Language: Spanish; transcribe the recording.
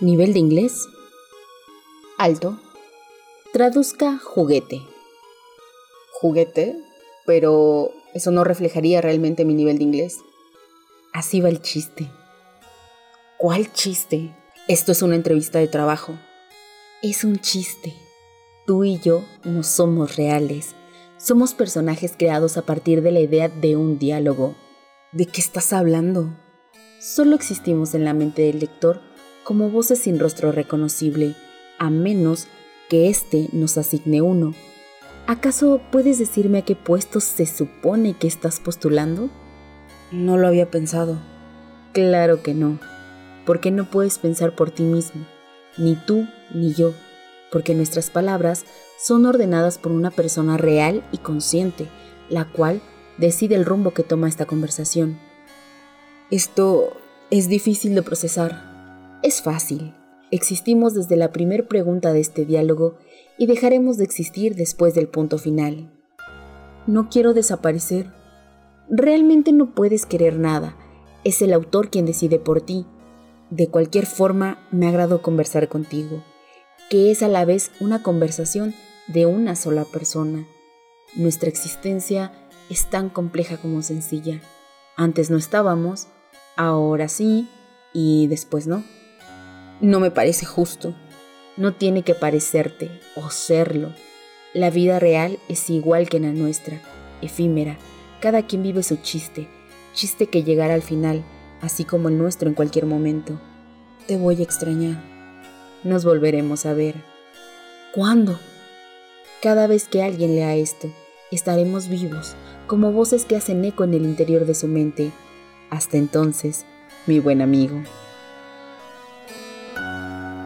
Nivel de inglés. Alto. Traduzca juguete. ¿Juguete? Pero eso no reflejaría realmente mi nivel de inglés. Así va el chiste. ¿Cuál chiste? Esto es una entrevista de trabajo. Es un chiste. Tú y yo no somos reales. Somos personajes creados a partir de la idea de un diálogo. ¿De qué estás hablando? Solo existimos en la mente del lector como voces sin rostro reconocible, a menos que éste nos asigne uno. ¿Acaso puedes decirme a qué puesto se supone que estás postulando? No lo había pensado. Claro que no, porque no puedes pensar por ti mismo, ni tú ni yo, porque nuestras palabras son ordenadas por una persona real y consciente, la cual decide el rumbo que toma esta conversación. Esto es difícil de procesar. Es fácil. Existimos desde la primer pregunta de este diálogo y dejaremos de existir después del punto final. No quiero desaparecer. Realmente no puedes querer nada. Es el autor quien decide por ti. De cualquier forma, me agradó conversar contigo, que es a la vez una conversación de una sola persona. Nuestra existencia es tan compleja como sencilla. Antes no estábamos, ahora sí y después no. No me parece justo. No tiene que parecerte o serlo. La vida real es igual que la nuestra, efímera. Cada quien vive su chiste, chiste que llegará al final, así como el nuestro en cualquier momento. Te voy a extrañar. Nos volveremos a ver. ¿Cuándo? Cada vez que alguien lea esto, estaremos vivos, como voces que hacen eco en el interior de su mente. Hasta entonces, mi buen amigo.